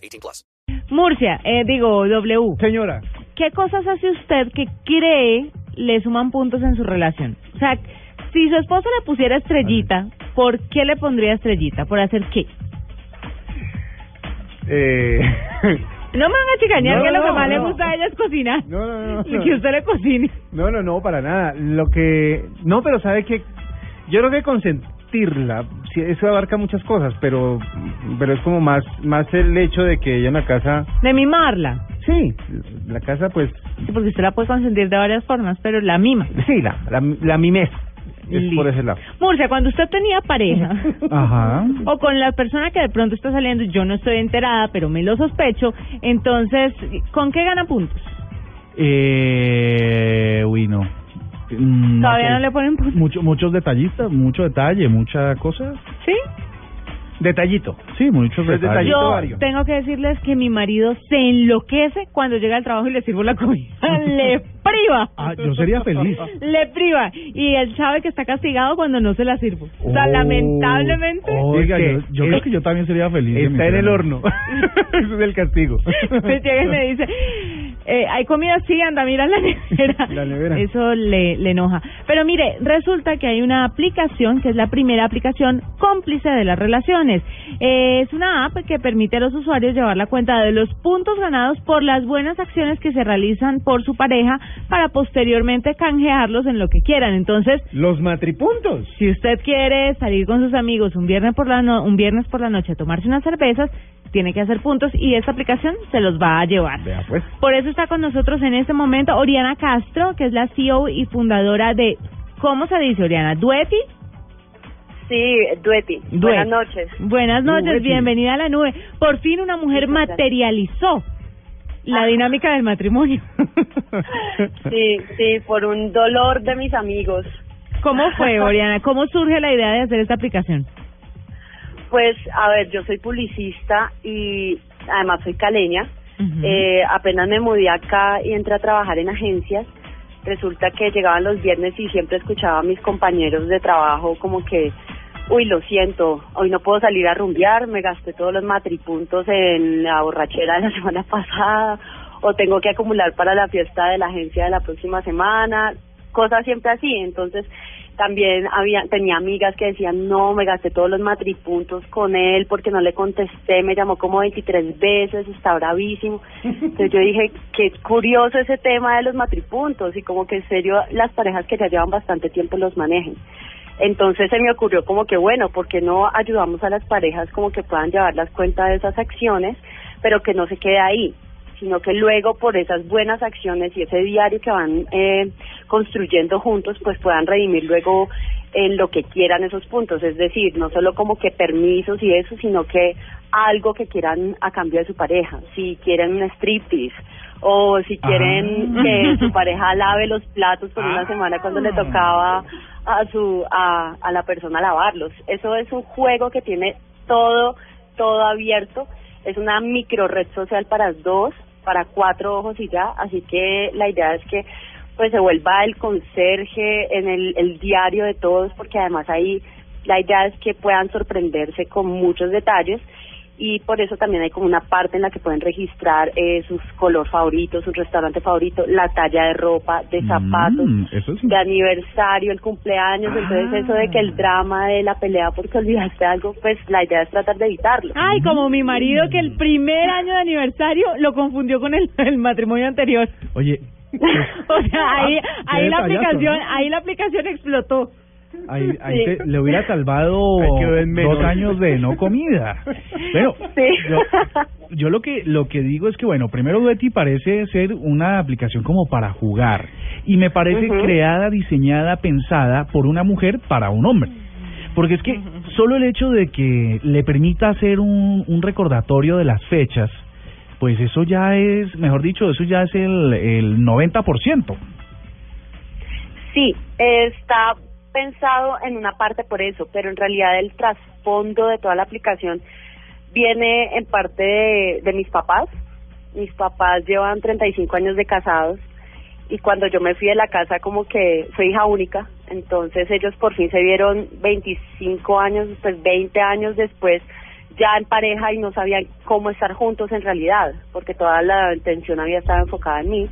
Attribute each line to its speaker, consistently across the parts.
Speaker 1: 18 plus.
Speaker 2: Murcia, eh, digo W.
Speaker 3: Señora,
Speaker 2: ¿Qué cosas hace usted que cree le suman puntos en su relación? O sea, si su esposo le pusiera estrellita, ¿por qué le pondría estrellita? ¿Por hacer qué?
Speaker 3: eh...
Speaker 2: No me van a chicañar
Speaker 3: No,
Speaker 2: que lo
Speaker 3: no,
Speaker 2: que más le
Speaker 3: no.
Speaker 2: gusta a ella es cocinar.
Speaker 3: No, no, no,
Speaker 2: Y
Speaker 3: no.
Speaker 2: Que usted le cocine.
Speaker 3: No, no, no, para nada. Lo que... No, pero sabe que... Yo creo que consentirla, sí, eso abarca muchas cosas, pero pero es como más más el hecho de que ella en la casa...
Speaker 2: De mimarla.
Speaker 3: Sí, la casa pues...
Speaker 2: Sí, porque usted la puede consentir de varias formas, pero la mima.
Speaker 3: Sí, la, la, la mimez. Es
Speaker 2: Listo.
Speaker 3: por ese lado.
Speaker 2: Murcia, cuando usted tenía pareja,
Speaker 3: Ajá.
Speaker 2: o con la persona que de pronto está saliendo, yo no estoy enterada, pero me lo sospecho, entonces, ¿con qué gana puntos?
Speaker 4: Eh, uy, no. Mm,
Speaker 2: Todavía
Speaker 4: sé.
Speaker 2: no le ponen puntos.
Speaker 4: Mucho, muchos detallistas, mucho detalle, mucha cosa.
Speaker 2: ¿Sí?
Speaker 3: Detallito.
Speaker 4: Sí, muchos
Speaker 3: Pues
Speaker 4: detalles.
Speaker 3: detallito
Speaker 2: Yo
Speaker 3: vario.
Speaker 2: tengo que decirles que mi marido se enloquece cuando llega al trabajo y le sirvo la comida. le priva.
Speaker 4: Ah, yo sería feliz.
Speaker 2: Le priva. Y él sabe que está castigado cuando no se la sirvo. O sea,
Speaker 4: Oh,
Speaker 2: lamentablemente.
Speaker 4: Oiga,
Speaker 3: Es que
Speaker 4: yo, yo
Speaker 3: es-
Speaker 4: creo que yo también sería feliz.
Speaker 3: Está en el horno. Ese es el castigo.
Speaker 2: Me llega y me dice, eh, ¿hay comida? Sí, anda, mira la nevera.
Speaker 3: La nevera.
Speaker 2: Eso le, le enoja. Pero mire, resulta que hay una aplicación que es la primera aplicación cómplice de las relaciones. Eh, es una app que permite a los usuarios llevar la cuenta de los puntos ganados por las buenas acciones que se realizan por su pareja para posteriormente canjearlos en lo que quieran. Entonces,
Speaker 3: Los matripuntos.
Speaker 2: si usted quiere salir con sus amigos un viernes por la no- un viernes por la noche a tomarse unas cervezas, tiene que hacer puntos y esta aplicación se los va a llevar.
Speaker 3: Vea pues.
Speaker 2: Por eso está con nosotros en este momento Oriana Castro, que es la CEO y fundadora de ¿Cómo se dice, Oriana? ¿Dueti?
Speaker 5: Sí, Dueti. Buenas noches.
Speaker 2: Buenas noches,
Speaker 3: Dueti.
Speaker 2: bienvenida a la nube. Por fin una mujer materializó la
Speaker 5: Ah.
Speaker 2: dinámica del matrimonio.
Speaker 5: Sí, sí, por un dolor de mis amigos.
Speaker 2: ¿Cómo fue, Oriana? ¿Cómo surge la idea de hacer esta aplicación?
Speaker 5: Pues, a ver, yo soy publicista y además soy caleña. Eh, apenas me mudé acá y entré a trabajar en agencias. Resulta que llegaban los viernes y siempre escuchaba a mis compañeros de trabajo como que, uy, lo siento, hoy no puedo salir a rumbear, me gasté todos los matripuntos en la borrachera de la semana pasada, o tengo que acumular para la fiesta de la agencia de la próxima semana, cosas siempre así. Entonces, también había tenía amigas que decían, no, me gasté todos los matripuntos con él porque no le contesté, me llamó como 23 veces, está bravísimo. Entonces yo dije, qué curioso ese tema de los matripuntos y como que en serio las parejas que ya llevan bastante tiempo los manejen. Entonces se me ocurrió como que bueno, ¿por qué no ayudamos a las parejas como que puedan llevar las cuentas de esas acciones, pero que no se quede ahí? Sino que luego por esas buenas acciones y ese diario que van eh, construyendo juntos, pues puedan redimir luego en lo que quieran esos puntos, es decir, no solo como que permisos y eso, sino que algo que quieran a cambio de su pareja, si quieren un striptease o si quieren
Speaker 4: Ah.
Speaker 5: que su pareja lave los platos por una
Speaker 4: Ah.
Speaker 5: semana cuando le tocaba a su a, a la persona lavarlos. Eso es un juego que tiene todo todo abierto, es una micro red social para dos, para cuatro ojos y ya, así que la idea es que pues se vuelva el conserje en el, el diario de todos, porque además ahí la idea es que puedan sorprenderse con muchos detalles y por eso también hay como una parte en la que pueden registrar eh, sus color favoritos, su restaurante favorito, la talla de ropa, de zapatos,
Speaker 4: Mm, eso es
Speaker 5: de aniversario, el cumpleaños, entonces eso de que el drama de la pelea porque olvidaste algo, pues la idea es tratar de evitarlo.
Speaker 2: Ay, como mi marido que el primer año de aniversario lo confundió con el, el matrimonio anterior.
Speaker 4: Oye,
Speaker 2: O sea, ahí,
Speaker 4: Qué
Speaker 2: ahí la aplicación,
Speaker 4: ¿no?
Speaker 2: ahí la aplicación explotó.
Speaker 4: Ahí, ahí
Speaker 5: Sí.
Speaker 4: te- le hubiera salvado dos años de no comida. Pero
Speaker 5: Sí.
Speaker 4: yo, yo lo que lo que digo es que bueno, primero Duety parece ser una aplicación como para jugar y me parece creada, diseñada, pensada por una mujer para un hombre. Porque es que solo el hecho de que le permita hacer un, un recordatorio de las fechas, pues eso ya es, mejor dicho, eso ya es el, el 90%.
Speaker 5: Sí, está pensado en una parte por eso, pero en realidad el trasfondo de toda la aplicación viene en parte de, mis papás. Mis papás llevan 35 años de casados y cuando yo me fui de la casa como que soy hija única, entonces ellos por fin se vieron 25 años, pues 20 años después ya en pareja y no sabían cómo estar juntos en realidad, porque toda la atención había estado enfocada en mí.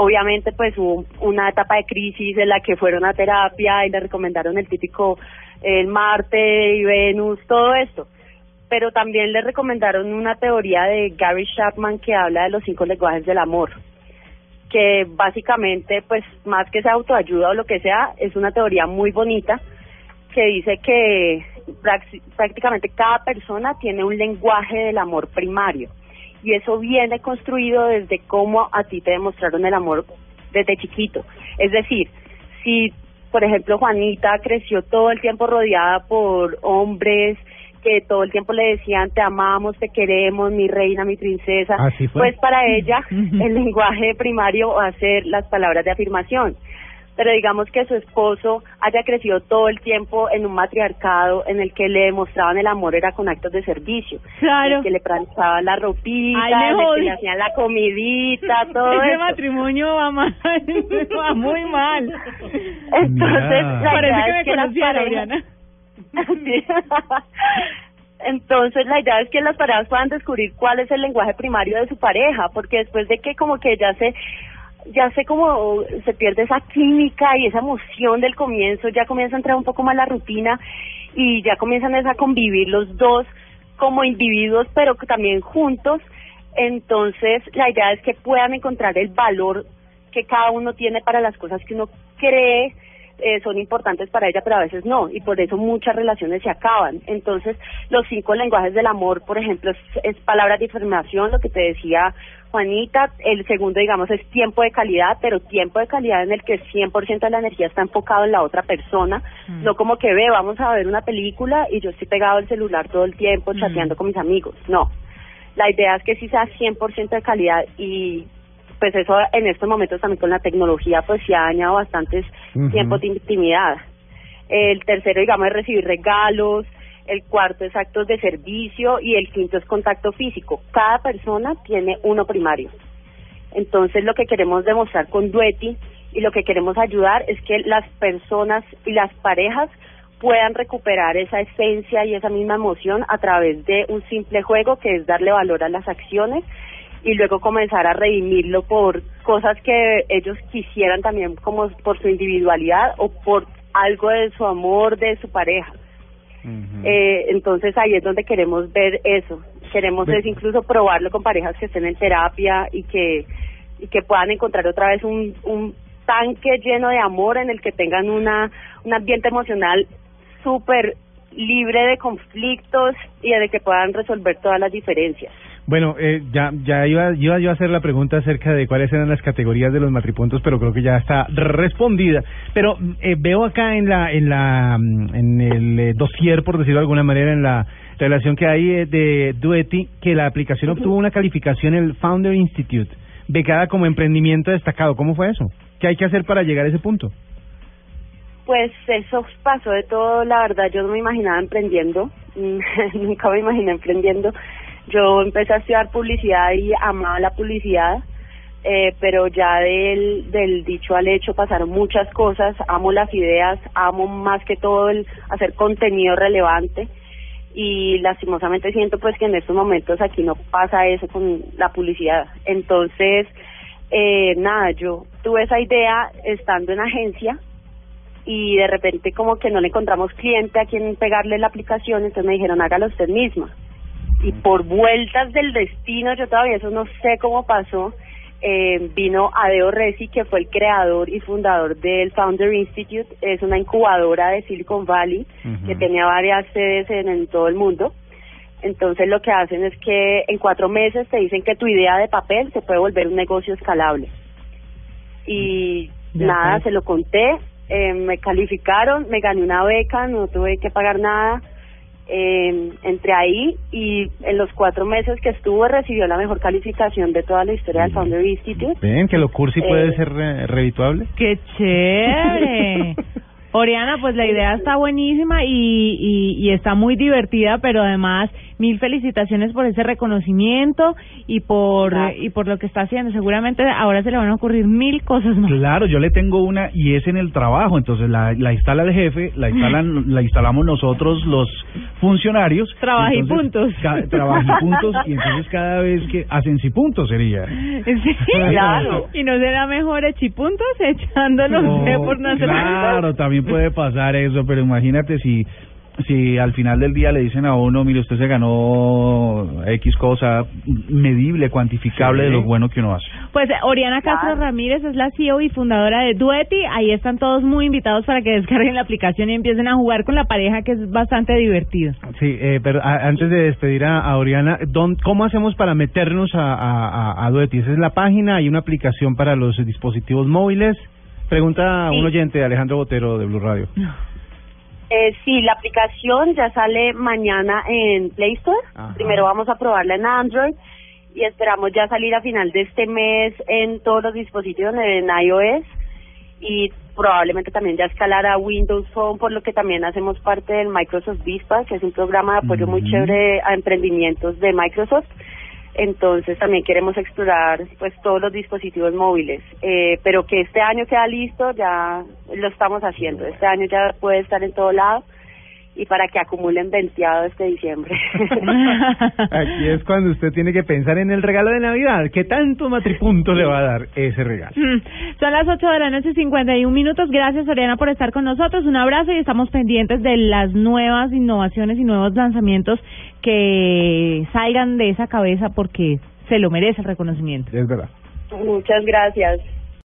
Speaker 5: Obviamente pues hubo una etapa de crisis en la que fueron a terapia y le recomendaron el típico el Marte y Venus, todo esto. Pero también le recomendaron una teoría de Gary Chapman que habla de los cinco lenguajes del amor que básicamente, pues más que sea autoayuda o lo que sea, es una teoría muy bonita que dice que prácticamente cada persona tiene un lenguaje del amor primario y eso viene construido desde cómo a ti te demostraron el amor desde chiquito. Es decir, si por ejemplo Juanita creció todo el tiempo rodeada por hombres que todo el tiempo le decían te amamos, te queremos, mi reina, mi princesa, pues para ella el lenguaje primario va a ser las palabras de afirmación. Pero digamos que su esposo haya crecido todo el tiempo en un matriarcado en el que le demostraban el amor era con actos de servicio.
Speaker 2: Claro.
Speaker 5: En el que le planchaban la ropita,
Speaker 2: Ay, me
Speaker 5: en el que
Speaker 2: jodí.
Speaker 5: le hacían la comidita, todo
Speaker 2: Ese
Speaker 5: eso.
Speaker 2: matrimonio va mal, va muy mal.
Speaker 5: Entonces, la
Speaker 2: Parece
Speaker 5: idea
Speaker 2: que me
Speaker 5: es que las
Speaker 2: conocía.
Speaker 5: Entonces la idea es que las parejas puedan descubrir cuál es el lenguaje primario de su pareja, porque después de que como que ya se ya sé como se pierde esa química y esa emoción del comienzo, ya comienza a entrar un poco más la rutina y ya comienzan a convivir los dos como individuos, pero también juntos. Entonces la idea es que puedan encontrar el valor que cada uno tiene para las cosas que uno cree eh, son importantes para ella, pero a veces no, y por eso muchas relaciones se acaban. Entonces, los cinco lenguajes del amor, por ejemplo, es, es palabras de afirmación, lo que te decía Juanita. El segundo, digamos, es tiempo de calidad, pero tiempo de calidad en el que 100% de la energía está enfocado en la otra persona, no como que ve, vamos a ver una película y yo estoy pegado al celular todo el tiempo chateando con mis amigos. No. La idea es que sí sea 100% de calidad y pues eso en estos momentos también con la tecnología pues se ha dañado bastantes
Speaker 3: Ujú.
Speaker 5: tiempos de intimidad. El tercero, digamos, es recibir regalos. El cuarto es actos de servicio y el quinto es contacto físico. Cada persona tiene uno primario. Entonces, lo que queremos demostrar con Dueti y lo que queremos ayudar es que las personas y las parejas puedan recuperar esa esencia y esa misma emoción a través de un simple juego que es darle valor a las acciones y luego comenzar a redimirlo por cosas que ellos quisieran también como por su individualidad o por algo de su amor de su pareja. Eh, entonces ahí es donde queremos ver eso. Queremos
Speaker 3: Ve-
Speaker 5: es incluso probarlo con parejas que estén en terapia y que y que puedan encontrar otra vez un, un tanque lleno de amor en el que tengan una un ambiente emocional súper libre de conflictos y de que puedan resolver todas las diferencias.
Speaker 3: Bueno, eh, ya ya iba, iba yo a hacer la pregunta acerca de cuáles eran las categorías de los matripuntos, pero creo que ya está respondida. Pero mm, eh, veo acá en la en la mm, en el eh, dossier, por decirlo de alguna manera, en la relación que hay eh, de Dueti, que la aplicación obtuvo una calificación en el Founder Institute, becada como emprendimiento destacado. ¿Cómo fue eso? ¿Qué hay que hacer para llegar a ese punto?
Speaker 5: Pues eso pasó de todo, la verdad, yo no me imaginaba emprendiendo, nunca me imaginé emprendiendo. Yo empecé a estudiar publicidad y amaba la publicidad, eh, pero ya del, del dicho al hecho pasaron muchas cosas, amo las ideas, amo más que todo el hacer contenido relevante y lastimosamente siento pues que en estos momentos aquí no pasa eso con la publicidad. Entonces, eh, nada, yo tuve esa idea estando en agencia y de repente como que no le encontramos cliente a quien pegarle la aplicación, entonces me dijeron hágalo usted misma. Y por vueltas del destino, yo todavía eso no sé cómo pasó, eh, vino Adeo Resi, que fue el creador y fundador del Founder Institute, es una incubadora de Silicon Valley que tenía varias sedes en, en todo el mundo. Entonces lo que hacen es que en cuatro meses te dicen que tu idea de papel se puede volver un negocio escalable. Y nada,
Speaker 2: pues.
Speaker 5: se lo conté eh, me calificaron, me gané una beca, no tuve que pagar nada. Eh, entré ahí y en los cuatro meses que estuve recibió la mejor calificación de toda la historia del Founder Institute.
Speaker 3: Ven, que lo cursi puede
Speaker 5: Eh,
Speaker 3: ser re- revituable.
Speaker 2: ¡Qué chévere! Oriana, pues la idea está buenísima y, y, y está muy divertida, pero además mil felicitaciones por ese reconocimiento y por y por lo que está haciendo. Seguramente ahora se le van a ocurrir mil cosas más.
Speaker 4: Claro, yo le tengo una y es en el trabajo, entonces la, la instala el jefe, la instalan, la instalamos nosotros los funcionarios.
Speaker 2: Trabaja y
Speaker 4: Entonces,
Speaker 2: puntos.
Speaker 4: y puntos y entonces cada vez que hacen si puntos sería.
Speaker 2: Sí,
Speaker 5: Claro.
Speaker 2: Y no será mejor echipuntos
Speaker 4: No,
Speaker 2: de por no hacer
Speaker 4: claro, también puede pasar eso, pero imagínate si si al final del día le dicen a uno, mire, usted se ganó X cosa medible, cuantificable
Speaker 3: Sí.
Speaker 4: de lo bueno que uno hace.
Speaker 2: Pues Oriana Castro
Speaker 5: Claro.
Speaker 2: Ramírez es la CEO y fundadora de Dueti. Ahí están todos muy invitados para que descarguen la aplicación y empiecen a jugar con la pareja, que es bastante divertido.
Speaker 3: Sí, eh, pero a- antes de despedir a, a Oriana, ¿dón- ¿cómo hacemos para meternos a, a, a, a Duetti? Esa es la página, hay una aplicación para los dispositivos móviles. Pregunta a un oyente, Alejandro Botero de Blue Radio.
Speaker 5: Eh, sí, la aplicación ya sale mañana en Play Store.
Speaker 3: Ajá.
Speaker 5: Primero vamos a probarla en Android y esperamos ya salir a final de este mes en todos los dispositivos en iOS y probablemente también ya escalar a Windows Phone, por lo que también hacemos parte del Microsoft Vispa, que es un programa de apoyo muy chévere a emprendimientos de Microsoft. Entonces también queremos explorar pues todos los dispositivos móviles, eh, pero que este año queda listo, ya lo estamos haciendo. Este año ya puede estar en todo lado y para que acumulen venteado este diciembre.
Speaker 3: Aquí es cuando usted tiene que pensar en el regalo de Navidad. ¿Qué tanto matripunto le va a dar ese regalo?
Speaker 2: Mm, Son las 8 de la noche, 51 minutos. Gracias, Oriana, por estar con nosotros. Un abrazo y estamos pendientes de las nuevas innovaciones y nuevos lanzamientos que salgan de esa cabeza porque se lo merece el reconocimiento.
Speaker 3: Es verdad.
Speaker 5: Muchas gracias.